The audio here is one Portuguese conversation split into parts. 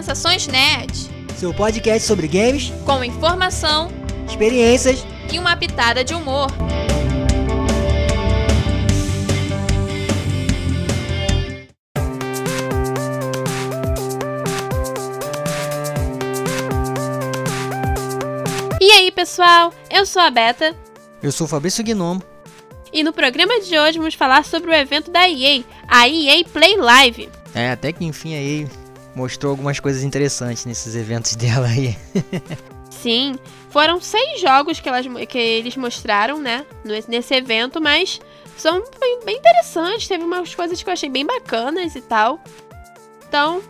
Sensações Nerd. Seu podcast sobre games, com informação, experiências e uma pitada de humor. E aí, pessoal? Eu sou a Beta. Eu sou o Fabrício Gnomo. E no programa de hoje vamos falar sobre o evento da EA, a EA Play Live. É, até que enfim aí mostrou algumas coisas interessantes nesses eventos dela aí. Sim, foram seis jogos que, elas, que eles mostraram, né, nesse evento, mas são bem, interessantes, teve umas coisas que eu achei bem bacanas e tal. Então,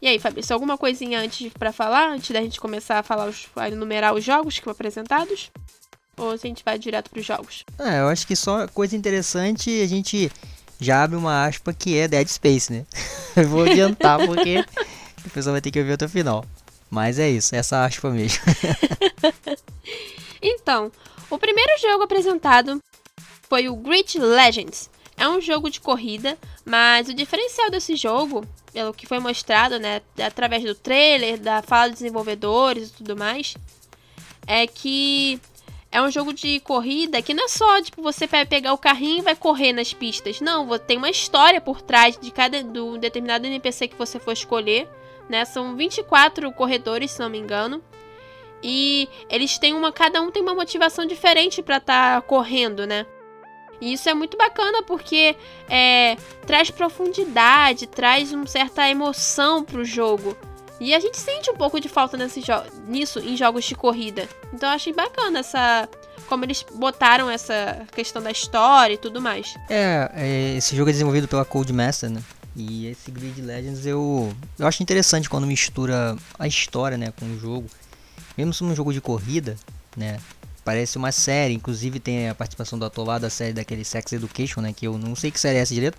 e aí, Fabrício, alguma coisinha antes para falar, antes da gente começar a falar, os, a enumerar os jogos que foram apresentados? Ou a gente vai direto para os jogos? É, eu acho que só coisa interessante a gente já abre uma aspa que é Dead Space, né? eu vou adiantar porque o pessoal vai ter que ouvir até o final. Mas é isso, essa aspa mesmo. então, o primeiro jogo apresentado foi o Grid Legends. É um jogo de corrida, mas o diferencial desse jogo, pelo que foi mostrado, né, através do trailer, da fala dos desenvolvedores e tudo mais, é que é um jogo de corrida que não é só, tipo, você vai pegar o carrinho e vai correr nas pistas. Não, tem uma história por trás de cada do determinado NPC que você for escolher, né? São 24 corredores, se não me engano. E eles têm uma, cada um tem uma motivação diferente para estar tá correndo, né? E isso é muito bacana porque é, traz profundidade, traz uma certa emoção pro jogo. E a gente sente um pouco de falta nesse nisso em jogos de corrida. Então eu achei bacana essa. Como eles botaram essa questão da história e tudo mais. É, é esse jogo é desenvolvido pela Codemaster, né? E esse Grid Legends eu, eu acho interessante quando mistura a história, né, com o jogo. Mesmo sendo um jogo de corrida, né, parece uma série. Inclusive tem a participação do ator lá da série daquele Sex Education, né, que eu não sei que série é essa direito,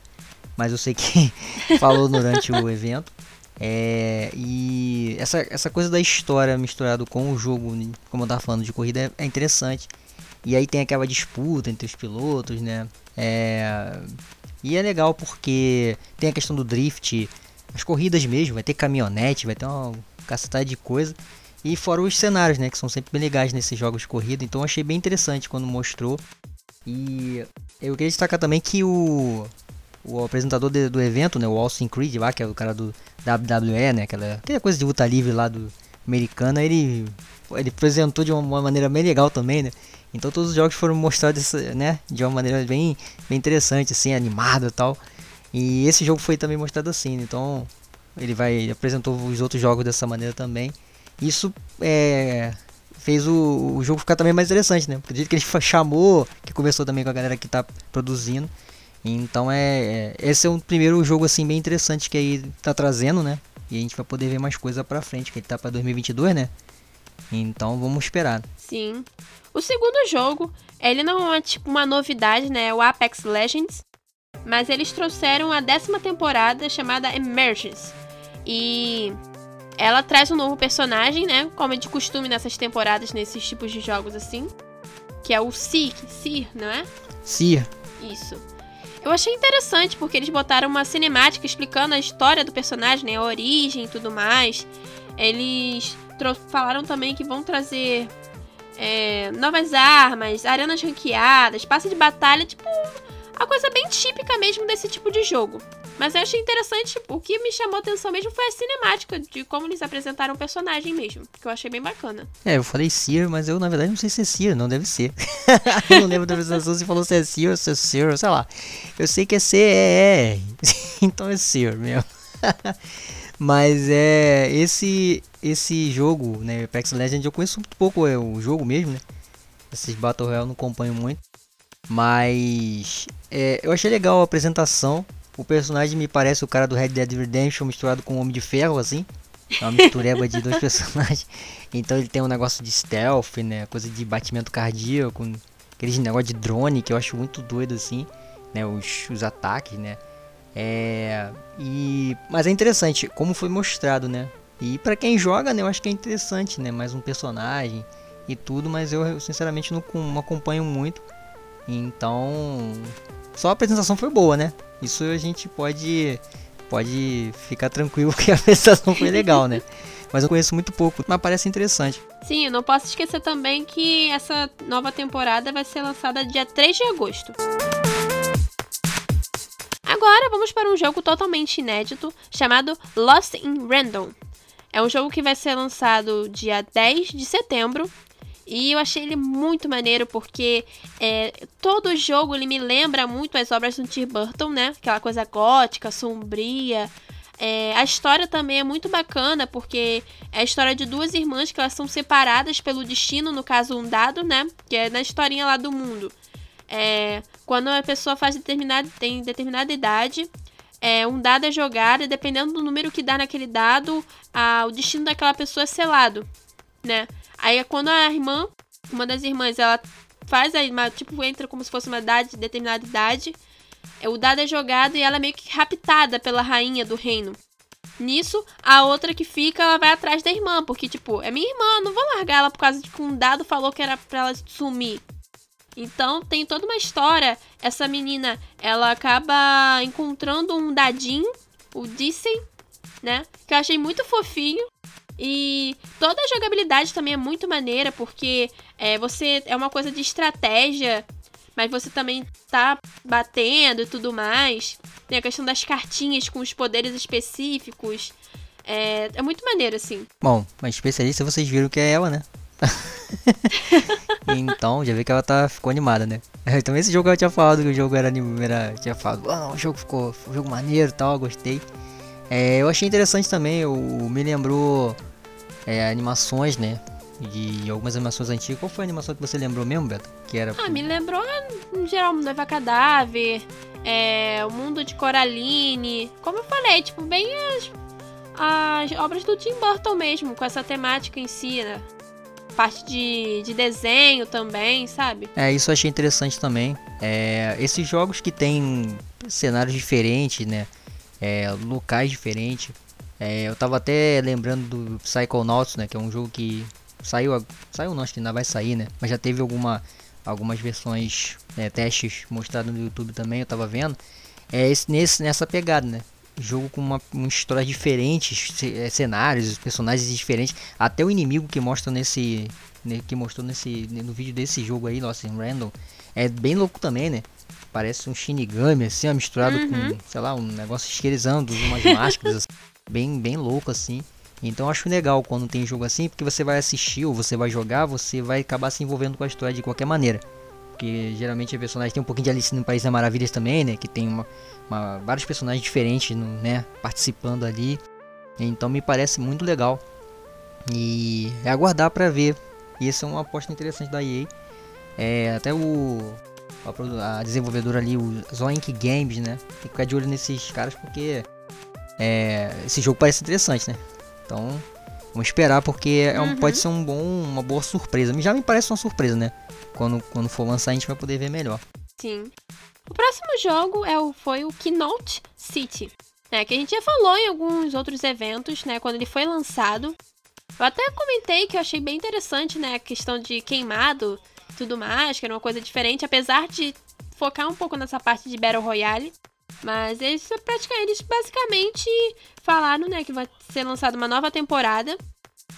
mas eu sei que falou durante o evento. É, e essa, essa coisa da história misturado com o jogo, como eu tava falando, de corrida é, é interessante. E aí tem aquela disputa entre os pilotos, né? É, e é legal porque tem a questão do drift, as corridas mesmo, vai ter caminhonete, vai ter uma cacetada de coisa. E fora os cenários, né? Que são sempre bem legais nesses jogos de corrida. Então achei bem interessante quando mostrou. E eu queria destacar também que o, o apresentador de, do evento, né? O Austin Creed lá, que é o cara do WWE, né? Aquela, aquela coisa de luta livre lá do americana, ele, ele apresentou de uma, maneira bem legal também, né? Então todos os jogos foram mostrados, né? De uma maneira bem, bem interessante, assim, animada e tal. E esse jogo foi também mostrado assim, né? então ele vai ele apresentou os outros jogos dessa maneira também. Isso é, fez o, o, jogo ficar também mais interessante, né? Porque que ele chamou, que começou também com a galera que está produzindo, então é, é, esse é um primeiro jogo assim bem interessante que aí tá trazendo, né? E a gente vai poder ver mais coisa para frente, que ele tá para 2022, né? Então vamos esperar. Sim. O segundo jogo, ele não é tipo uma novidade, né? É o Apex Legends, mas eles trouxeram a décima temporada chamada Emergence. E ela traz um novo personagem, né? Como é de costume nessas temporadas, nesses tipos de jogos assim. Que é o Sir, Sir, não é? Sir. Isso. Eu achei interessante porque eles botaram uma cinemática explicando a história do personagem, né, a origem e tudo mais. Eles falaram também que vão trazer é, novas armas, arenas ranqueadas, passe de batalha, tipo, a coisa bem típica mesmo desse tipo de jogo. Mas eu achei interessante, o que me chamou atenção mesmo foi a cinemática, de como eles apresentaram o personagem mesmo, que eu achei bem bacana. É, eu falei Seer, mas eu na verdade não sei se é Seer, não deve ser. eu não lembro da apresentação se falou se é Seer ou se é Seer, sei lá. Eu sei que é C-E-R, então é Seer mesmo. mas é, esse esse jogo, né, Apex Legends, eu conheço muito pouco é, o jogo mesmo, né. Esses Battle Royale não acompanho muito. Mas é, eu achei legal a apresentação o personagem me parece o cara do Red Dead Redemption misturado com o Homem de Ferro, assim. É uma mistureba de dois personagens. Então ele tem um negócio de stealth, né? Coisa de batimento cardíaco. Aqueles negócio de drone que eu acho muito doido, assim. Né? Os, os ataques, né? É... E... Mas é interessante como foi mostrado, né? E para quem joga, né? Eu acho que é interessante, né? Mais um personagem e tudo. Mas eu, sinceramente, não, não acompanho muito. Então... Só a apresentação foi boa, né? Isso a gente pode pode ficar tranquilo que a apresentação foi legal, né? Mas eu conheço muito pouco, mas parece interessante. Sim, não posso esquecer também que essa nova temporada vai ser lançada dia 3 de agosto. Agora vamos para um jogo totalmente inédito chamado Lost in Random. É um jogo que vai ser lançado dia 10 de setembro e eu achei ele muito maneiro porque é, todo jogo ele me lembra muito as obras do Tim Burton, né? Aquela coisa gótica, sombria. É, a história também é muito bacana porque é a história de duas irmãs que elas são separadas pelo destino, no caso um dado, né? Que é na historinha lá do mundo. É, quando a pessoa faz determinada, tem determinada idade, é, um dado é jogado e dependendo do número que dá naquele dado, a, o destino daquela pessoa é selado, né? Aí é quando a irmã, uma das irmãs, ela faz aí, tipo, entra como se fosse uma idade, determinada idade. É, o dado é jogado e ela é meio que raptada pela rainha do reino. Nisso, a outra que fica, ela vai atrás da irmã, porque, tipo, é minha irmã, não vou largar ela por causa de que um dado falou que era pra ela sumir. Então, tem toda uma história. Essa menina, ela acaba encontrando um dadinho, o Dissem, né? Que eu achei muito fofinho. E toda a jogabilidade também é muito maneira, porque é, você é uma coisa de estratégia, mas você também tá batendo e tudo mais. Tem a questão das cartinhas com os poderes específicos. É, é muito maneiro, assim. Bom, mas especialista vocês viram que é ela, né? então, já vi que ela tá, ficou animada, né? Também esse jogo eu tinha falado que o jogo era, era tinha falado, ah, o jogo ficou, um jogo maneiro e tal, gostei. É, eu achei interessante também, eu, me lembrou é, animações, né? De algumas animações antigas. Qual foi a animação que você lembrou mesmo, Beto? Que era. Ah, me lembrou, em geral, Noiva Cadáver, é, o Mundo de Coraline. Como eu falei, tipo, bem as, as obras do Tim Burton mesmo, com essa temática em si, né? Parte de, de desenho também, sabe? É, isso eu achei interessante também. É, esses jogos que tem cenários diferentes, né? É, locais diferentes. É, eu tava até lembrando do Psychonauts, né, que é um jogo que saiu, saiu não, acho que ainda vai sair, né, mas já teve alguma, algumas versões, é, testes mostrados no YouTube também, eu tava vendo. É esse, nesse, nessa pegada, né, jogo com uma, uma história diferente, é, cenários, personagens diferentes, até o inimigo que mostra nesse, que mostrou nesse, no vídeo desse jogo aí, Lost in Random, é bem louco também, né? Parece um Shinigami, assim, misturado uhum. com, sei lá, um negócio esquerizando, umas máscaras, assim, bem, bem louco, assim. Então acho legal quando tem jogo assim, porque você vai assistir ou você vai jogar, você vai acabar se envolvendo com a história de qualquer maneira. Porque geralmente a personagem tem um pouquinho de Alice no País das Maravilhas também, né? Que tem uma, uma vários personagens diferentes, né? Participando ali. Então me parece muito legal. E é aguardar para ver. E essa é uma aposta interessante da EA. É, até o a, a desenvolvedora ali, o Zoink Games, né? Tem que ficar de olho nesses caras porque é, esse jogo parece interessante, né? Então, vamos esperar porque é um, uhum. pode ser um bom, uma boa surpresa. Já me parece uma surpresa, né? Quando, quando for lançar a gente vai poder ver melhor. Sim. O próximo jogo é o, foi o Keynote City, né? Que a gente já falou em alguns outros eventos, né? Quando ele foi lançado. Eu até comentei que eu achei bem interessante, né? A questão de queimado tudo mais, que era uma coisa diferente, apesar de focar um pouco nessa parte de Battle Royale. Mas eles, eles basicamente falaram né, que vai ser lançada uma nova temporada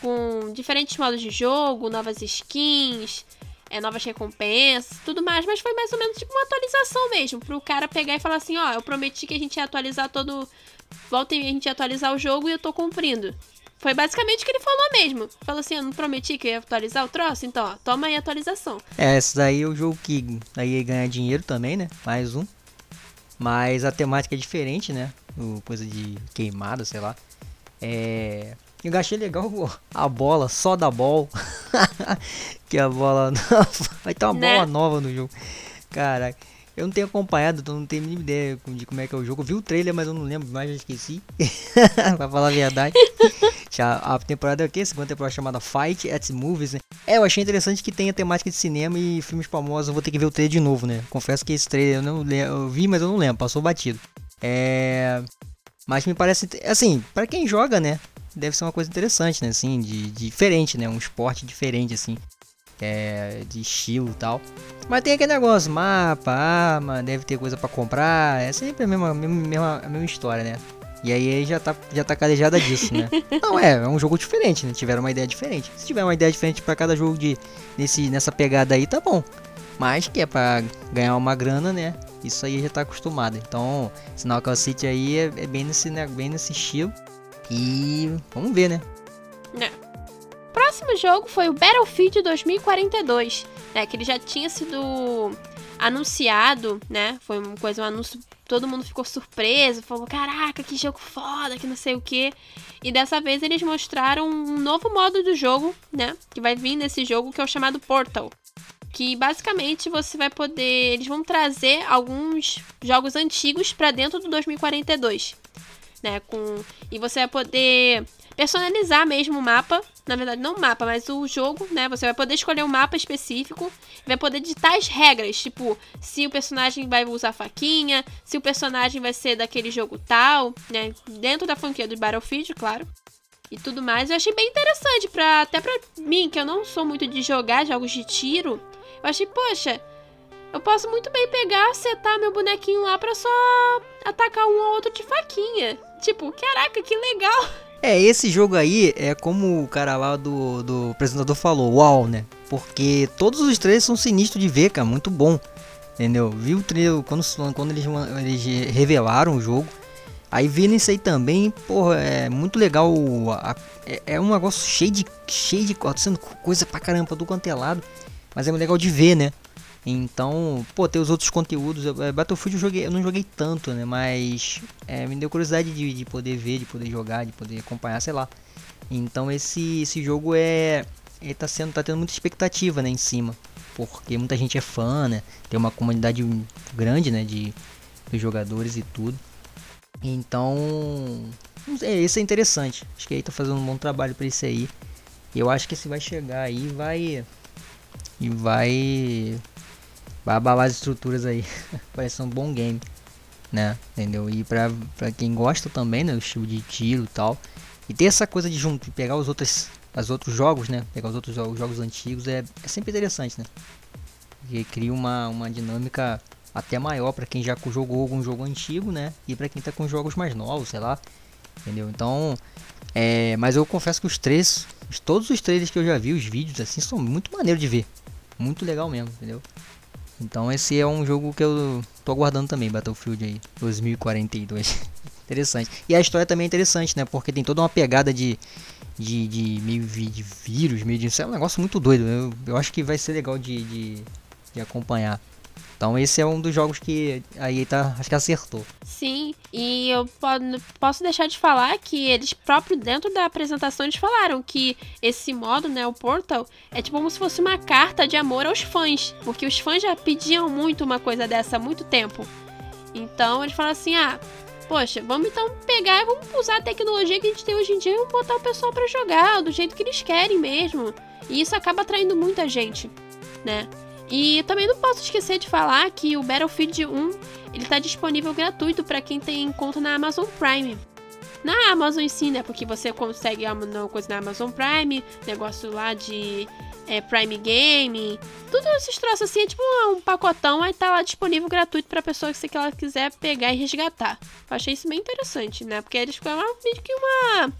com diferentes modos de jogo, novas skins, é, novas recompensas, tudo mais, mas foi mais ou menos tipo uma atualização mesmo, pro cara pegar e falar assim, ó, eu prometi que a gente ia atualizar todo. Volta e a gente ia atualizar o jogo e eu tô cumprindo. Foi basicamente o que ele falou mesmo. Falou assim, eu não prometi que ia atualizar o troço, então, ó, toma aí a atualização. É, esse daí é o jogo que aí ia ganhar dinheiro também, né? Mais um. Mas a temática é diferente, né? O, coisa de queimada, sei lá. É. Eu achei legal a bola, só da bola. que a bola. Vai ter uma né? bola nova no jogo. Caraca. Eu não tenho acompanhado, então não tenho nenhuma ideia de como é que é o jogo. Eu vi o trailer, mas eu não lembro mais, já esqueci. pra falar a verdade. Já a temporada é o quê? Segunda temporada chamada Fight at Movies, né? É, eu achei interessante que tenha temática de cinema e filmes famosos. Eu vou ter que ver o trailer de novo, né? Confesso que esse trailer eu não eu vi, mas eu não lembro, passou batido. É. Mas me parece. Assim, para quem joga, né? Deve ser uma coisa interessante, né? Assim, de, de diferente, né? Um esporte diferente, assim é, de estilo e tal. Mas tem aquele negócio, mapa, arma, deve ter coisa para comprar, é sempre a mesma, mesma, a mesma história, né? E aí já tá, já tá calejada disso, né? Não, é, é um jogo diferente, né? Tiveram uma ideia diferente. Se tiver uma ideia diferente para cada jogo de nesse, nessa pegada aí, tá bom. Mas que é pra ganhar uma grana, né? Isso aí já tá acostumado. Então, Sinal Call City aí é, é, bem, nesse, né, bem nesse estilo. E vamos ver, né? É. Próximo jogo foi o Battlefield 2042, né? Que ele já tinha sido anunciado, né? Foi uma coisa, um anúncio, todo mundo ficou surpreso, falou: "Caraca, que jogo foda, que não sei o quê". E dessa vez eles mostraram um novo modo do jogo, né? Que vai vir nesse jogo que é o chamado Portal. Que basicamente você vai poder, eles vão trazer alguns jogos antigos para dentro do 2042, né? Com e você vai poder personalizar mesmo o mapa. Na verdade, não o mapa, mas o jogo, né? Você vai poder escolher um mapa específico, vai poder ditar as regras, tipo, se o personagem vai usar faquinha, se o personagem vai ser daquele jogo tal, né? Dentro da franquia do Battlefield, claro. E tudo mais. Eu achei bem interessante, pra, até pra mim, que eu não sou muito de jogar jogos de tiro. Eu achei, poxa, eu posso muito bem pegar, setar meu bonequinho lá pra só atacar um ou outro de faquinha. Tipo, caraca, que legal! É, esse jogo aí é como o cara lá do, do apresentador falou, uau, né? Porque todos os trailers são sinistros de ver, cara, muito bom. Entendeu? Viu o trailer quando, quando eles, eles revelaram o jogo. Aí vendo isso aí também, porra, é muito legal. A, é, é, um negócio cheio de. cheio de sendo coisa pra caramba do quanto é lado. Mas é legal de ver, né? Então, pô, tem os outros conteúdos. É, Battlefield eu, joguei, eu não joguei tanto, né? Mas é, me deu curiosidade de, de poder ver, de poder jogar, de poder acompanhar, sei lá. Então esse, esse jogo é. Ele tá, sendo, tá tendo muita expectativa né, em cima. Porque muita gente é fã, né? Tem uma comunidade grande, né? De, de jogadores e tudo. Então. É, esse é interessante. Acho que aí tá fazendo um bom trabalho para esse aí. Eu acho que esse vai chegar aí vai. E vai vai abalar as estruturas aí. Parece um bom game, né? Entendeu? E pra, pra quem gosta também, né? O estilo de tiro e tal. E ter essa coisa de junto, pegar os outros, os outros jogos, né? Pegar os outros jogos, jogos antigos é, é sempre interessante, né? Porque cria uma, uma dinâmica até maior para quem já jogou algum jogo antigo, né? E para quem tá com jogos mais novos, sei lá. Entendeu? Então, é, mas eu confesso que os três, todos os trailers que eu já vi, os vídeos assim, são muito maneiro de ver. Muito legal mesmo, entendeu? Então esse é um jogo que eu tô aguardando também, Battlefield aí, 2042. interessante. E a história também é interessante, né? Porque tem toda uma pegada de, de, de meio de vírus, meio de. Isso é um negócio muito doido. Eu, eu acho que vai ser legal de, de, de acompanhar. Então esse é um dos jogos que a EA tá, acho que acertou. Sim, e eu posso deixar de falar que eles próprio dentro da apresentação eles falaram que esse modo, né, o Portal, é tipo como se fosse uma carta de amor aos fãs, porque os fãs já pediam muito uma coisa dessa há muito tempo. Então eles falaram assim: "Ah, poxa, vamos então pegar e vamos usar a tecnologia que a gente tem hoje em dia e vamos botar o pessoal para jogar do jeito que eles querem mesmo". E isso acaba atraindo muita gente, né? E também não posso esquecer de falar que o Battlefield 1 ele está disponível gratuito para quem tem conta na Amazon Prime. Na Amazon em si, né? Porque você consegue uma coisa na Amazon Prime, negócio lá de é, Prime Game, tudo esses troços assim, é tipo um, pacotão, aí tá lá disponível gratuito pra pessoa que, que ela quiser pegar e resgatar. Eu achei isso bem interessante, né? Porque eles ficam meio que uma,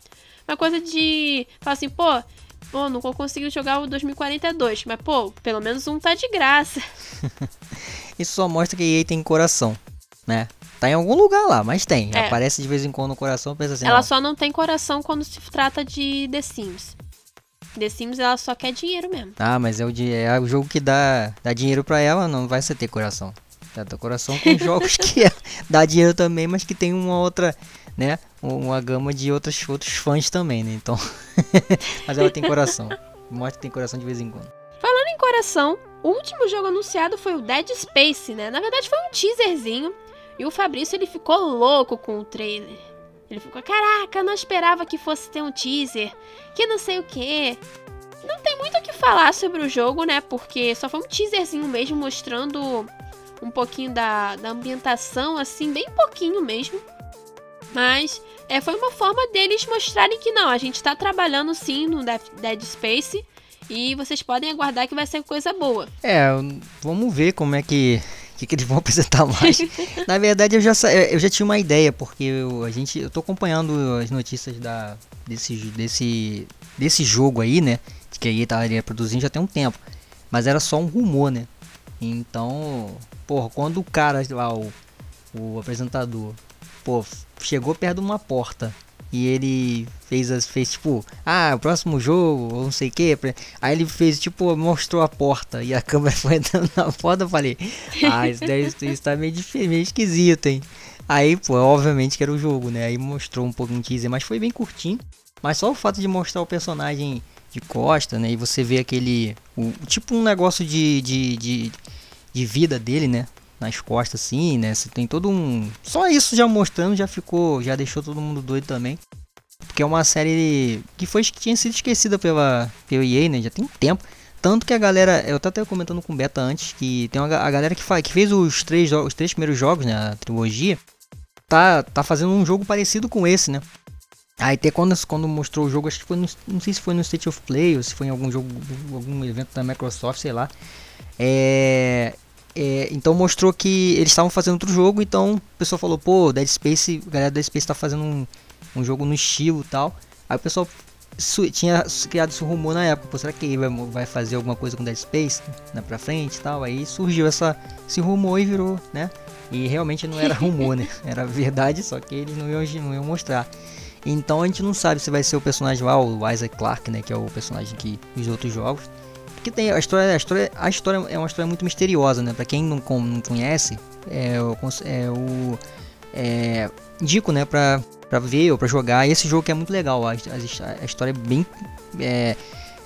uma coisa de. Falar assim, pô, Pô, não conseguiu jogar o 2042, mas pô, pelo menos um tá de graça. Isso só mostra que a EA tem coração, né? Tá em algum lugar lá, mas tem. É. Aparece de vez em quando no coração, pensa assim. Ela não. só não tem coração quando se trata de The Sims. The Sims ela só quer dinheiro mesmo. Ah, mas é o, é o jogo que dá, dá dinheiro pra ela, não vai ser ter coração. Dá coração com jogos que é, dá dinheiro também, mas que tem uma outra né? Uma gama de outros, outros fãs também, né? Então. Mas ela tem coração. Que tem coração de vez em quando. Falando em coração, o último jogo anunciado foi o Dead Space, né? Na verdade foi um teaserzinho. E o Fabrício ele ficou louco com o trailer. Ele ficou, caraca, não esperava que fosse ter um teaser, que não sei o que. Não tem muito o que falar sobre o jogo, né? Porque só foi um teaserzinho mesmo mostrando um pouquinho da, da ambientação, assim, bem pouquinho mesmo. Mas é, foi uma forma deles mostrarem que não, a gente está trabalhando sim no Dead Space e vocês podem aguardar que vai ser coisa boa. É, vamos ver como é que, O que, que eles vão apresentar mais? Na verdade, eu já, eu já tinha uma ideia, porque eu, a gente, eu tô acompanhando as notícias da, desse, desse, desse jogo aí, né? Que a EA estaria produzindo já tem um tempo. Mas era só um rumor, né? Então, porra, quando o cara lá, o, o apresentador, pô, chegou perto de uma porta e ele fez as fez tipo, ah, o próximo jogo, ou não sei o que. Aí ele fez tipo, mostrou a porta e a câmera foi entrando na porta. Eu falei, ah, isso, daí, isso tá meio, meio esquisito, hein? Aí, pô, obviamente que era o jogo, né? Aí mostrou um um teaser, mas foi bem curtinho. Mas só o fato de mostrar o personagem de costa, né? E você vê aquele. O, tipo um negócio de, de, de, de vida dele, né? Nas costas assim, né? Você tem todo um. Só isso já mostrando já ficou. Já deixou todo mundo doido também. Porque é uma série que foi que tinha sido esquecida pela, pela EA, né? Já tem tempo. Tanto que a galera. Eu até comentando com o Beta antes que tem uma, a galera que, faz, que fez os três, os três primeiros jogos, né? A trilogia. Tá, tá fazendo um jogo parecido com esse, né? Aí até quando, quando mostrou o jogo, acho que foi no, não sei se foi no State of Play ou se foi em algum jogo, algum evento da Microsoft, sei lá. É, é, então mostrou que eles estavam fazendo outro jogo, então o pessoal falou, pô, Dead Space, a galera do Dead Space tá fazendo um, um jogo no estilo e tal. Aí o pessoal tinha criado esse rumor na época, pô, será que ele vai, vai fazer alguma coisa com Dead Space né, pra frente e tal? Aí surgiu essa, esse rumor e virou, né? E realmente não era rumor, né? Era verdade, só que eles não iam, não iam mostrar. Então a gente não sabe se vai ser o personagem lá, o Isaac Clarke, né? Que é o personagem que os outros jogos que tem a história, a história, a história é uma história muito misteriosa, né? Para quem não, não conhece, é, é o é, indico, né, para para ver ou para jogar. esse jogo que é muito legal, a, a, a história é bem é,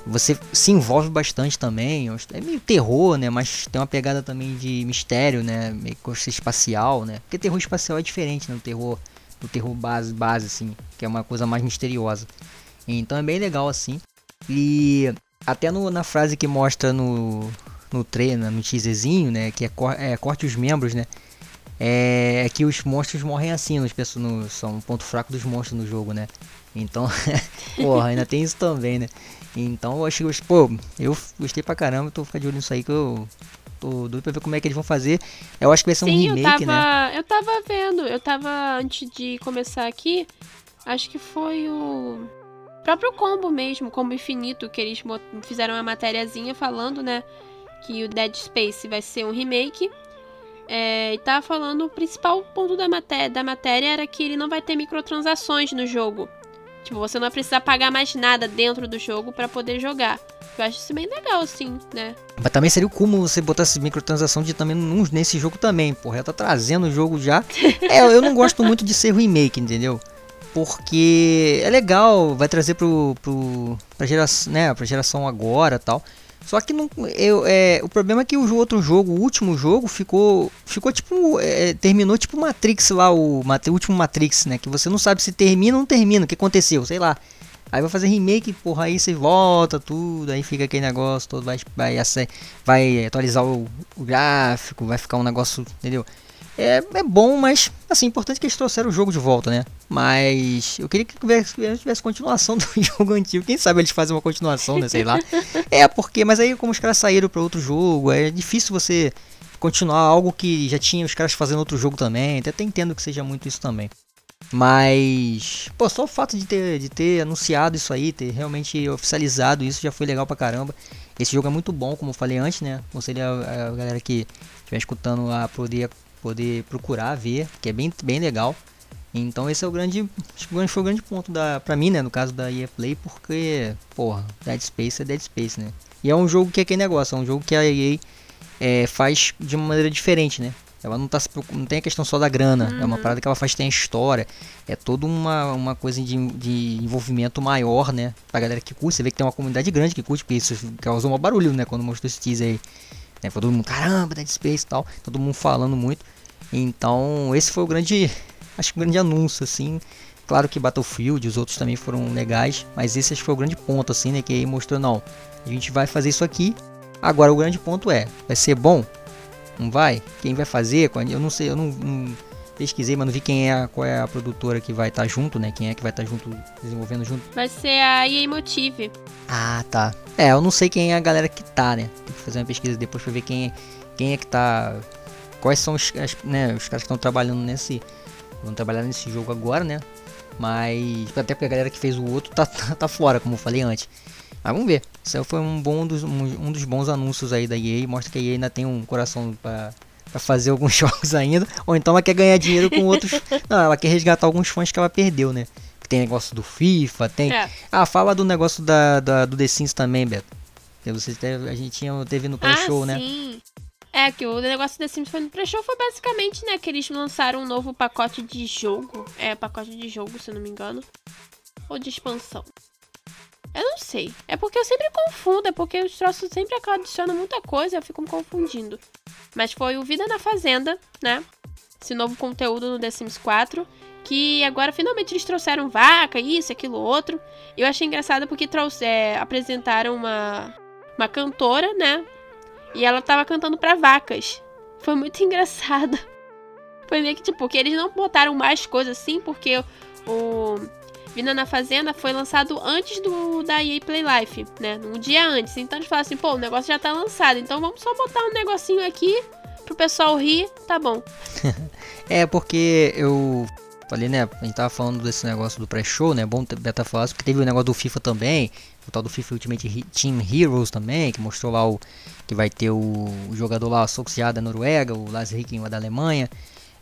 você se envolve bastante também. É meio terror, né? Mas tem uma pegada também de mistério, né? Meio coisa espacial, né? Porque terror espacial é diferente, né? Do terror, do terror base, base, assim, que é uma coisa mais misteriosa. Então é bem legal assim. E até no, na frase que mostra no, no treino, no teaserzinho, né? Que é, é corte os membros, né? É, é que os monstros morrem assim, nos, no, são um ponto fraco dos monstros no jogo, né? Então, porra, ainda tem isso também, né? Então eu acho que, pô, eu gostei pra caramba, tô ficando de olho nisso aí que eu tô doido pra ver como é que eles vão fazer. Eu acho que vai ser Sim, um remake, eu tava, né? Eu tava vendo, eu tava, antes de começar aqui, acho que foi o próprio combo mesmo, combo infinito, que eles fizeram uma matériazinha falando, né? Que o Dead Space vai ser um remake. É, e tá falando o principal ponto da matéria, da matéria era que ele não vai ter microtransações no jogo. Tipo, você não vai precisar pagar mais nada dentro do jogo para poder jogar. Eu acho isso bem legal, assim, né? Mas também seria o como você botar essa microtransação de também nesse jogo também, porra. Já tá trazendo o jogo já. é, eu não gosto muito de ser remake, entendeu? Porque é legal, vai trazer pro, pro, pra, geração, né, pra geração agora tal. Só que não, eu, é, o problema é que o outro jogo, o último jogo, ficou, ficou tipo, é, terminou tipo Matrix lá, o, o último Matrix, né? Que você não sabe se termina ou não termina, o que aconteceu, sei lá. Aí vai fazer remake, porra, aí você volta tudo, aí fica aquele negócio todo, vai, vai, vai atualizar o, o gráfico, vai ficar um negócio, entendeu? É, é bom, mas assim, importante que eles trouxeram o jogo de volta, né? Mas eu queria que tivesse, tivesse continuação do jogo antigo. Quem sabe eles fazem uma continuação, né? Sei lá. É, porque, mas aí como os caras saíram para outro jogo, é difícil você continuar algo que já tinha os caras fazendo outro jogo também. Até entendo que seja muito isso também. Mas, pô, só o fato de ter, de ter anunciado isso aí, ter realmente oficializado isso já foi legal pra caramba. Esse jogo é muito bom, como eu falei antes, né? Aconselho a, a galera que estiver escutando a poder poder procurar ver, que é bem, bem legal. Então esse é o grande, acho que foi o grande ponto da, pra mim, né, no caso da EA Play, porque, porra, Dead Space é Dead Space, né? E é um jogo que é aquele negócio, é um jogo que a EA é, faz de uma maneira diferente, né? Ela não, tá, não tem a questão só da grana, uhum. é uma uhum. parada que ela faz tem a história, é toda uma, uma coisa de, de envolvimento maior, né? Pra galera que curte, você vê que tem uma comunidade grande que curte, porque isso causou um barulho, né? Quando mostrou esse teaser aí. Né? Foi todo mundo, caramba, Dead Space e tal. Todo mundo falando muito. Então, esse foi o grande, acho que o grande anúncio, assim. Claro que Battlefield e os outros também foram legais, mas esse acho que foi o grande ponto, assim, né? Que aí mostrou, não, a gente vai fazer isso aqui. Agora, o grande ponto é, vai ser bom? Não vai? Quem vai fazer? Eu não sei, eu não, não pesquisei, mas não vi quem é, qual é a produtora que vai estar tá junto, né? Quem é que vai estar tá junto, desenvolvendo junto. Vai ser a EA Motive. Ah, tá. É, eu não sei quem é a galera que tá, né? Tem que fazer uma pesquisa depois pra ver quem é, quem é que tá quais são os, as, né, os caras que estão trabalhando nesse. Vão trabalhar nesse jogo agora, né? Mas. Até porque a galera que fez o outro tá, tá, tá fora, como eu falei antes. Mas vamos ver. Isso foi um, bom dos, um, um dos bons anúncios aí da EA. Mostra que a EA ainda tem um coração para para fazer alguns jogos ainda, ou então ela quer ganhar dinheiro com outros. Não, ela quer resgatar alguns fãs que ela perdeu, né? Tem negócio do FIFA, tem. É. Ah, fala do negócio da, da, do The Sims também, Beto. Que você teve, a gente tinha, teve no pré-show, ah, né? Sim. É, que o negócio do The Sims foi no pré-show foi basicamente, né, que eles lançaram um novo pacote de jogo. É, pacote de jogo, se eu não me engano. Ou de expansão. Eu não sei. É porque eu sempre confundo, é porque os troços sempre adicionam muita coisa eu fico me confundindo. Mas foi o Vida na Fazenda, né? Esse novo conteúdo no The Sims 4. Que agora finalmente eles trouxeram vaca, isso, aquilo, outro. Eu achei engraçado porque trouxe, é, apresentaram uma, uma cantora, né? E ela tava cantando para vacas. Foi muito engraçado. Foi meio que tipo, que eles não botaram mais coisas assim, porque o Vida na Fazenda foi lançado antes do da EA Play Life, né? Um dia antes. Então eles falaram assim, pô, o negócio já tá lançado, então vamos só botar um negocinho aqui pro pessoal rir, tá bom. é, porque eu falei, né? A gente tava falando desse negócio do pré-show, né? Bom beta falar, porque teve o negócio do FIFA também, o tal do FIFA Ultimate Team Heroes também, que mostrou lá o que vai ter o, o jogador lá associado da Noruega, o Lars Ricken da Alemanha.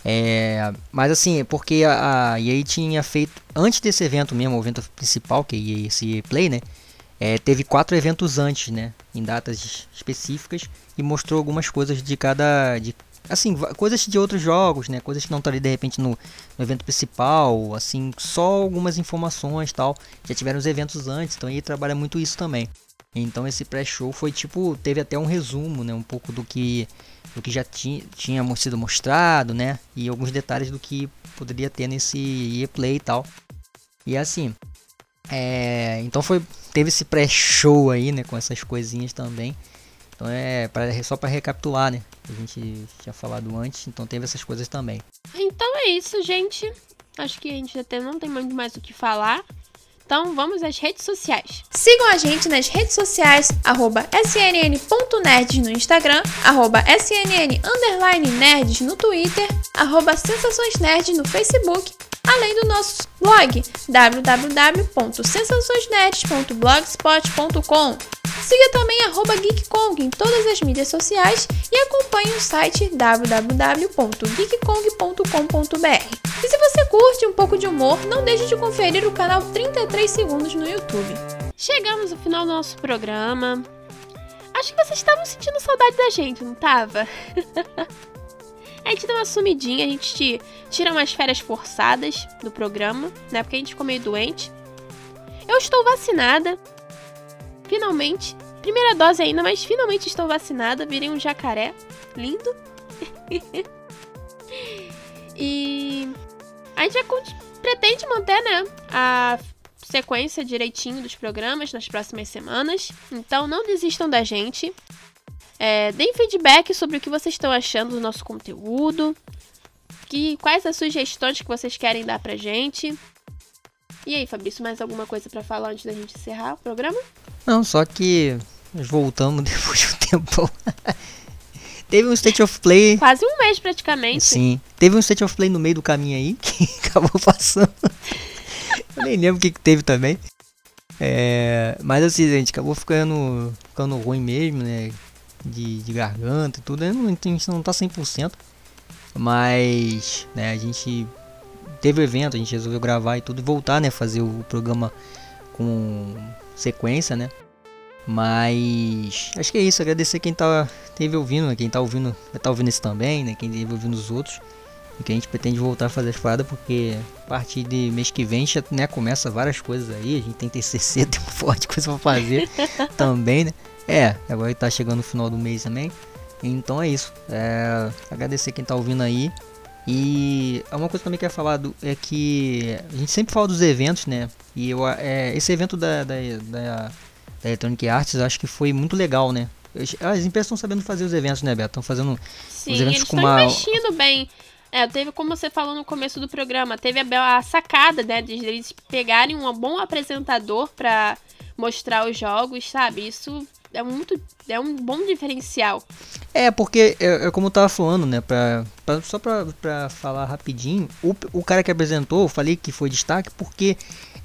É, mas assim, porque a, a EA tinha feito, antes desse evento mesmo, o evento principal, que é esse Play, né? É, teve quatro eventos antes, né? Em datas específicas e mostrou algumas coisas de cada. De, assim, coisas de outros jogos, né? Coisas que não estão ali de repente no, no, evento principal, assim, só algumas informações tal. Já tiveram os eventos antes, então aí trabalha muito isso também. Então esse pré-show foi tipo, teve até um resumo, né? Um pouco do que do que já tinha, tinha sido mostrado, né? E alguns detalhes do que poderia ter nesse EA Play e tal. E assim, é, então foi teve esse pré-show aí, né, com essas coisinhas também. Então é para só para recapitular, né? A gente tinha falado antes, então teve essas coisas também. Então é isso, gente. Acho que a gente até não tem muito mais o que falar. Então vamos às redes sociais. Sigam a gente nas redes sociais, arroba snn.nerds no Instagram, arroba snn_nerds no Twitter, arroba sensaçõesnerd no Facebook, além do nosso blog www.sensaçõesnerds.blogspot.com. Siga também GeekKong em todas as mídias sociais e acompanhe o site www.geekkong.com.br. E se você curte um pouco de humor, não deixe de conferir o canal 33 Segundos no YouTube. Chegamos ao final do nosso programa. Acho que vocês estavam sentindo saudade da gente, não tava? a gente dá uma sumidinha, a gente tira umas férias forçadas do programa, né? Porque a gente ficou meio doente. Eu estou vacinada. Finalmente. Primeira dose ainda, mas finalmente estou vacinada. Virei um jacaré. Lindo. e a gente pretende manter, né, a sequência direitinho dos programas nas próximas semanas. Então não desistam da gente. É, deem feedback sobre o que vocês estão achando do nosso conteúdo. Que, quais as sugestões que vocês querem dar pra gente. E aí, Fabrício, mais alguma coisa para falar antes da gente encerrar o programa? Não, só que voltamos depois de um tempo. Teve um State of Play. Quase um mês praticamente. Sim. Teve um State of Play no meio do caminho aí que acabou passando. Eu nem lembro o que, que teve também. É, mas assim, a gente acabou ficando, ficando ruim mesmo, né? De, de garganta e tudo. A gente não tá 100%. Mas, né, a gente teve o evento, a gente resolveu gravar e tudo e voltar, né? Fazer o programa com sequência, né? Mas acho que é isso, agradecer quem tá teve ouvindo, né? quem tá ouvindo, tá ouvindo esse também, né? Quem teve ouvindo os outros. E que a gente pretende voltar a fazer as paradas porque a partir de mês que vem já né, começa várias coisas aí. A gente tem TCC, tem um forte coisa pra fazer também, né? É, agora tá chegando no final do mês também. Então é isso. É, agradecer quem tá ouvindo aí. E uma coisa também que eu ia falar do, é que a gente sempre fala dos eventos, né? E eu, é, esse evento da, da, da da Electronic Arts, acho que foi muito legal, né? As empresas estão sabendo fazer os eventos, né, Beto? Estão fazendo Sim, os eventos eles com uma. investindo bem. É, teve, como você falou no começo do programa, teve a, a sacada, né, de eles pegarem um bom apresentador para mostrar os jogos, sabe? Isso é muito é um bom diferencial. É, porque é, é como eu tava falando, né? Pra, pra só pra, pra falar rapidinho, o, o cara que apresentou, eu falei que foi destaque porque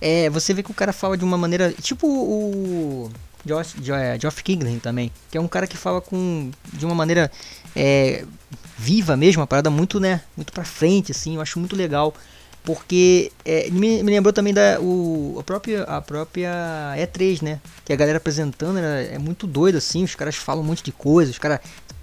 é, você vê que o cara fala de uma maneira. Tipo o. Josh, é, Geoff Kingsley também, que é um cara que fala com de uma maneira é, viva mesmo, uma parada muito, né, muito pra frente, assim, eu acho muito legal, porque é, me, me, lembrou também da o, a, própria, a própria E3, né, que a galera apresentando é muito doido, assim, os caras falam um monte de coisa, os caras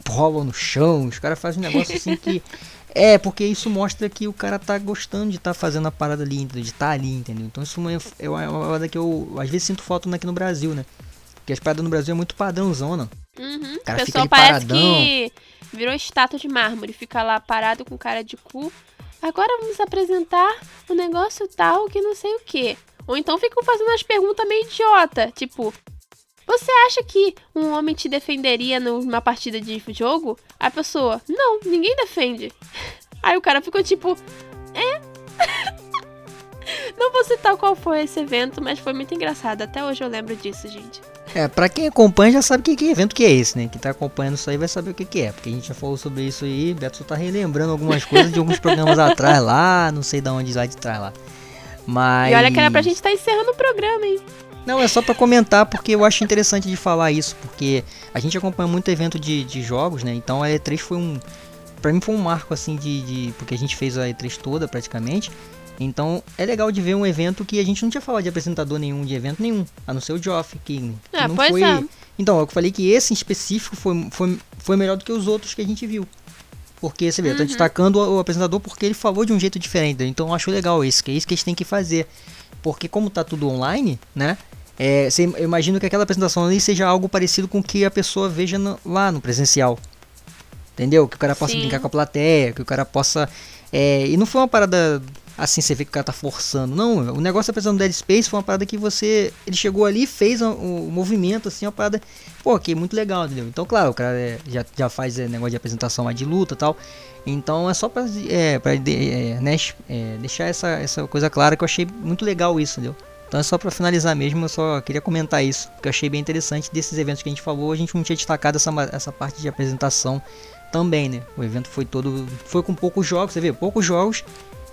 rolam no chão, os caras fazem um negócio assim que é, porque isso mostra que o cara tá gostando de estar tá fazendo a parada ali, de estar tá ali, entendeu? Então isso é, uma parada que eu às vezes sinto falta aqui no Brasil, né? Porque as paradas no Brasil é muito padrãozão, não. Uhum. O cara o fica ali parece paradão. que virou estátua de mármore, fica lá parado com cara de cu. Agora vamos apresentar um negócio tal que não sei o que. Ou então ficam fazendo umas perguntas meio idiota, tipo, você acha que um homem te defenderia numa partida de jogo? A pessoa, não, ninguém defende. Aí o cara ficou tipo, é? Não vou citar qual foi esse evento, mas foi muito engraçado. Até hoje eu lembro disso, gente. É, pra quem acompanha já sabe que, que evento que é esse, né? Quem tá acompanhando isso aí vai saber o que, que é. Porque a gente já falou sobre isso aí, Beto só tá relembrando algumas coisas de alguns programas atrás lá, não sei de onde lá de trás lá. Mas. E olha que era pra gente estar tá encerrando o programa, hein? Não, é só para comentar porque eu acho interessante de falar isso, porque a gente acompanha muito evento de, de jogos, né? Então a E3 foi um. Pra mim foi um marco assim de, de. Porque a gente fez a E3 toda praticamente. Então é legal de ver um evento que a gente não tinha falado de apresentador nenhum, de evento nenhum, a não ser o Geoff, que, que é, não foi. É. Então, eu falei que esse em específico foi, foi, foi melhor do que os outros que a gente viu. Porque, você vê, uhum. eu tô destacando o, o, apresentador porque ele falou de um jeito diferente. Então eu acho legal isso, que é isso que a gente tem que fazer. Porque como tá tudo online, né? É, você, eu imagino que aquela apresentação ali seja algo parecido com o que a pessoa veja no, lá no presencial. Entendeu? Que o cara possa Sim. brincar com a plateia, que o cara possa. É, e não foi uma parada assim, você vê que o cara tá forçando. Não, o negócio apresentando Dead Space foi uma parada que você. Ele chegou ali fez o, o movimento, assim, uma parada. Pô, que é muito legal, entendeu? Então, claro, o cara é, já, já faz é, negócio de apresentação mais de luta tal. Então é só pra, é, pra é, né, deixar essa, essa coisa clara que eu achei muito legal isso, entendeu? Então é só para finalizar mesmo, eu só queria comentar isso, porque eu achei bem interessante desses eventos que a gente falou, a gente não tinha destacado essa, essa parte de apresentação também, né? O evento foi todo. Foi com poucos jogos, você vê, poucos jogos.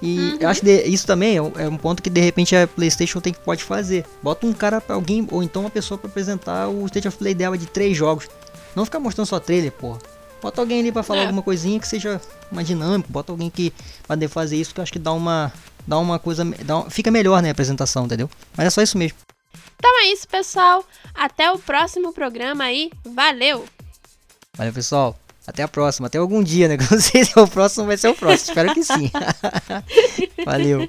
E uhum. eu acho que isso também é, é um ponto que de repente a PlayStation tem que pode fazer. Bota um cara para alguém, ou então uma pessoa para apresentar o State of Play dela de três jogos. Não ficar mostrando só trailer, porra. Bota alguém ali para falar é. alguma coisinha que seja mais dinâmico. Bota alguém que vai fazer isso que eu acho que dá uma dá uma coisa. Dá um, fica melhor né, a apresentação, entendeu? Mas é só isso mesmo. Então é isso, pessoal. Até o próximo programa aí. Valeu! Valeu, pessoal. Até a próxima. Até algum dia, né? Não sei se é o próximo vai ser o próximo. Espero que sim. Valeu.